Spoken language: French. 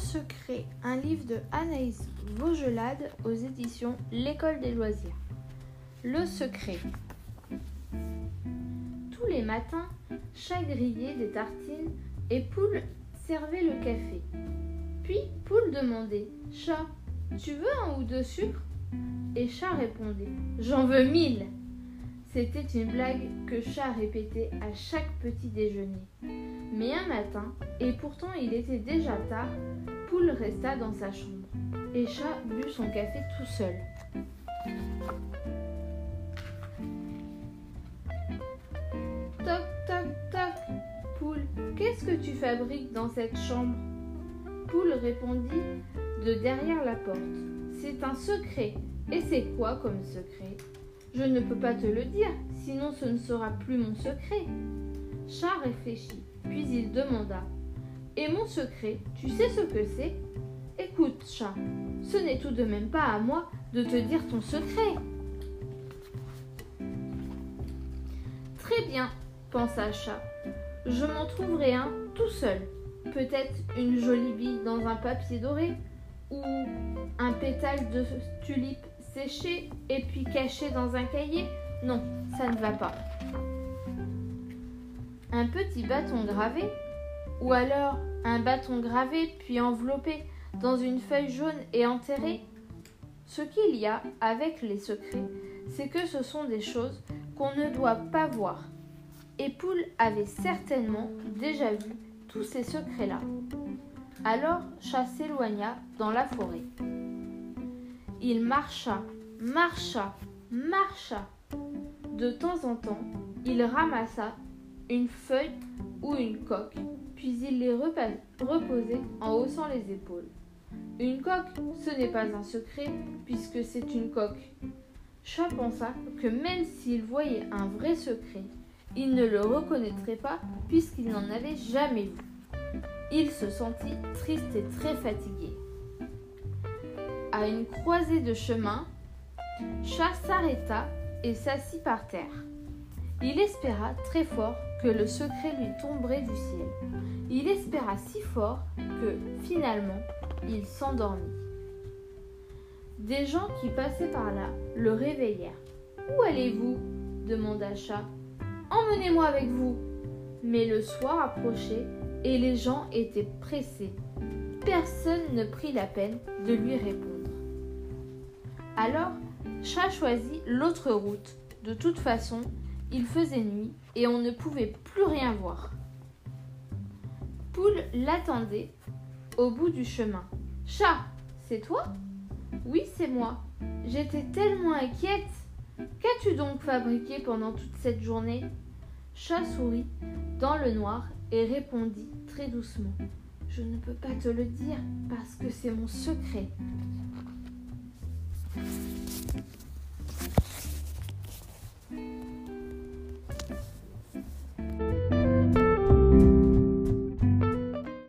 secret, un livre de Anaïs Vaugelade aux éditions L'école des loisirs. Le secret. Tous les matins, chat grillait des tartines et Poule servait le café. Puis Poule demandait Chat, tu veux un ou deux sucres? Et Chat répondait J'en veux mille C'était une blague que Chat répétait à chaque petit déjeuner. Mais un matin, et pourtant il était déjà tard, Poule resta dans sa chambre et Chat but son café tout seul. Toc, toc, toc. Poule, qu'est-ce que tu fabriques dans cette chambre? Poule répondit de derrière la porte. C'est un secret. Et c'est quoi comme secret? Je ne peux pas te le dire, sinon ce ne sera plus mon secret. Chat réfléchit. Puis il demanda Et mon secret, tu sais ce que c'est? Écoute, chat, ce n'est tout de même pas à moi de te dire ton secret. Très bien, pensa Chat. Je m'en trouverai un tout seul. Peut-être une jolie bille dans un papier doré ou un pétale de tulipe séché et puis caché dans un cahier. Non, ça ne va pas un petit bâton gravé, ou alors un bâton gravé puis enveloppé dans une feuille jaune et enterré Ce qu'il y a avec les secrets, c'est que ce sont des choses qu'on ne doit pas voir. Et Poule avait certainement déjà vu tous ces secrets-là. Alors Chat s'éloigna dans la forêt. Il marcha, marcha, marcha. De temps en temps, il ramassa une feuille ou une coque, puis il les reposait en haussant les épaules. Une coque, ce n'est pas un secret, puisque c'est une coque. Chat pensa que même s'il voyait un vrai secret, il ne le reconnaîtrait pas, puisqu'il n'en avait jamais vu. Il se sentit triste et très fatigué. À une croisée de chemin, Chat s'arrêta et s'assit par terre. Il espéra très fort que le secret lui tomberait du ciel. Il espéra si fort que, finalement, il s'endormit. Des gens qui passaient par là le réveillèrent. Où allez-vous? demanda Chat. Emmenez-moi avec vous. Mais le soir approchait et les gens étaient pressés. Personne ne prit la peine de lui répondre. Alors, Chat choisit l'autre route. De toute façon, il faisait nuit et on ne pouvait plus rien voir. Poule l'attendait au bout du chemin. Chat, c'est toi Oui, c'est moi. J'étais tellement inquiète. Qu'as-tu donc fabriqué pendant toute cette journée? Chat sourit dans le noir et répondit très doucement. Je ne peux pas te le dire parce que c'est mon secret.